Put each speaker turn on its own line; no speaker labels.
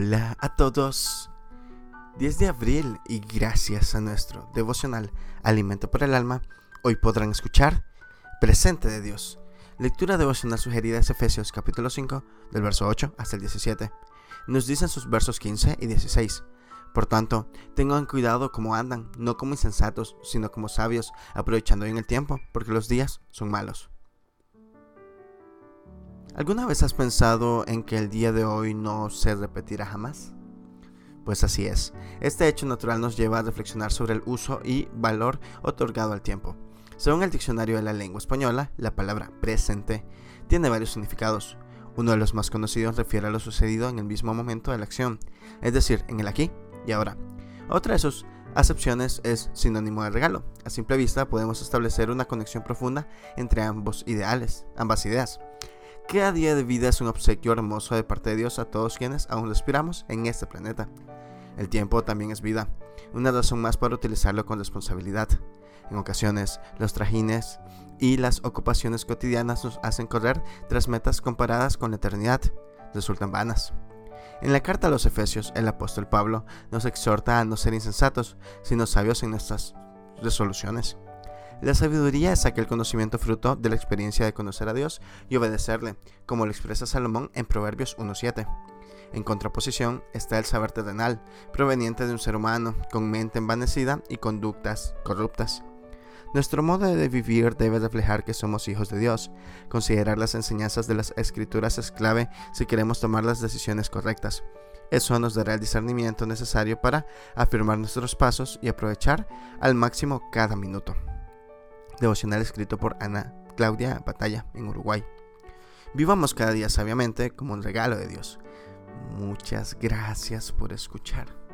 Hola a todos. 10 de abril y gracias a nuestro devocional Alimento para el Alma, hoy podrán escuchar Presente de Dios. Lectura devocional sugerida es Efesios capítulo 5 del verso 8 hasta el 17. Nos dicen sus versos 15 y 16. Por tanto, tengan cuidado como andan, no como insensatos, sino como sabios, aprovechando bien el tiempo, porque los días son malos. ¿Alguna vez has pensado en que el día de hoy no se repetirá jamás? Pues así es. Este hecho natural nos lleva a reflexionar sobre el uso y valor otorgado al tiempo. Según el diccionario de la lengua española, la palabra presente tiene varios significados. Uno de los más conocidos refiere a lo sucedido en el mismo momento de la acción, es decir, en el aquí y ahora. Otra de sus acepciones es sinónimo de regalo. A simple vista podemos establecer una conexión profunda entre ambos ideales, ambas ideas. Cada día de vida es un obsequio hermoso de parte de Dios a todos quienes aún respiramos en este planeta. El tiempo también es vida, una razón más para utilizarlo con responsabilidad. En ocasiones, los trajines y las ocupaciones cotidianas nos hacen correr tras metas comparadas con la eternidad. Resultan vanas. En la carta a los Efesios, el apóstol Pablo nos exhorta a no ser insensatos, sino sabios en nuestras resoluciones. La sabiduría es aquel conocimiento fruto de la experiencia de conocer a Dios y obedecerle, como lo expresa Salomón en Proverbios 1.7. En contraposición está el saber terrenal, proveniente de un ser humano, con mente envanecida y conductas corruptas. Nuestro modo de vivir debe reflejar que somos hijos de Dios. Considerar las enseñanzas de las escrituras es clave si queremos tomar las decisiones correctas. Eso nos dará el discernimiento necesario para afirmar nuestros pasos y aprovechar al máximo cada minuto devocional escrito por Ana Claudia Batalla en Uruguay. Vivamos cada día sabiamente como un regalo de Dios. Muchas gracias por escuchar.